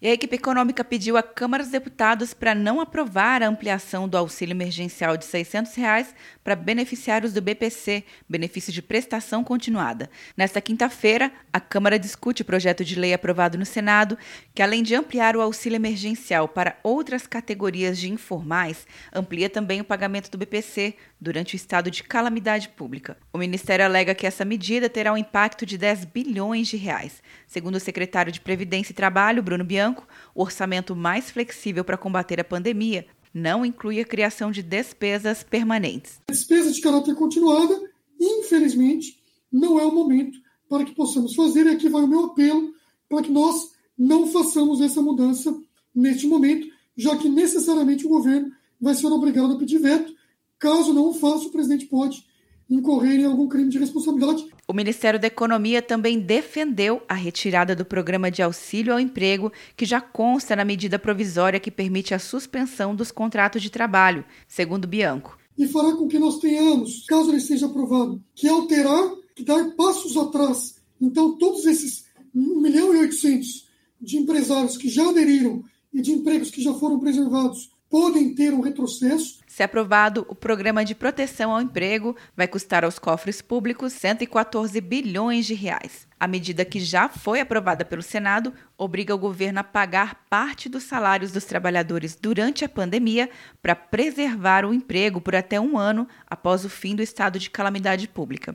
E a equipe econômica pediu à Câmara dos Deputados para não aprovar a ampliação do auxílio emergencial de 600 reais para beneficiários do BPC, benefício de prestação continuada. Nesta quinta-feira, a Câmara discute o projeto de lei aprovado no Senado, que além de ampliar o auxílio emergencial para outras categorias de informais, amplia também o pagamento do BPC durante o estado de calamidade pública. O Ministério alega que essa medida terá um impacto de 10 bilhões de reais. Segundo o secretário de Previdência e Trabalho, Bruno Bianchi, Bianco, o orçamento mais flexível para combater a pandemia não inclui a criação de despesas permanentes. Despesa de caráter continuada, infelizmente, não é o momento para que possamos fazer. E aqui vai o meu apelo para que nós não façamos essa mudança neste momento, já que necessariamente o governo vai ser obrigado a pedir veto. Caso não o faça, o presidente pode incorrer em algum crime de responsabilidade. O Ministério da Economia também defendeu a retirada do programa de auxílio ao emprego, que já consta na medida provisória que permite a suspensão dos contratos de trabalho, segundo Bianco. E fará com que nós tenhamos, caso ele seja aprovado, que alterar, que dar passos atrás. Então, todos esses 1 milhão e 800 de empresários que já aderiram e de empregos que já foram preservados podem ter um retrocesso. Se aprovado, o programa de proteção ao emprego vai custar aos cofres públicos 114 bilhões de reais. A medida que já foi aprovada pelo Senado obriga o governo a pagar parte dos salários dos trabalhadores durante a pandemia para preservar o emprego por até um ano após o fim do estado de calamidade pública.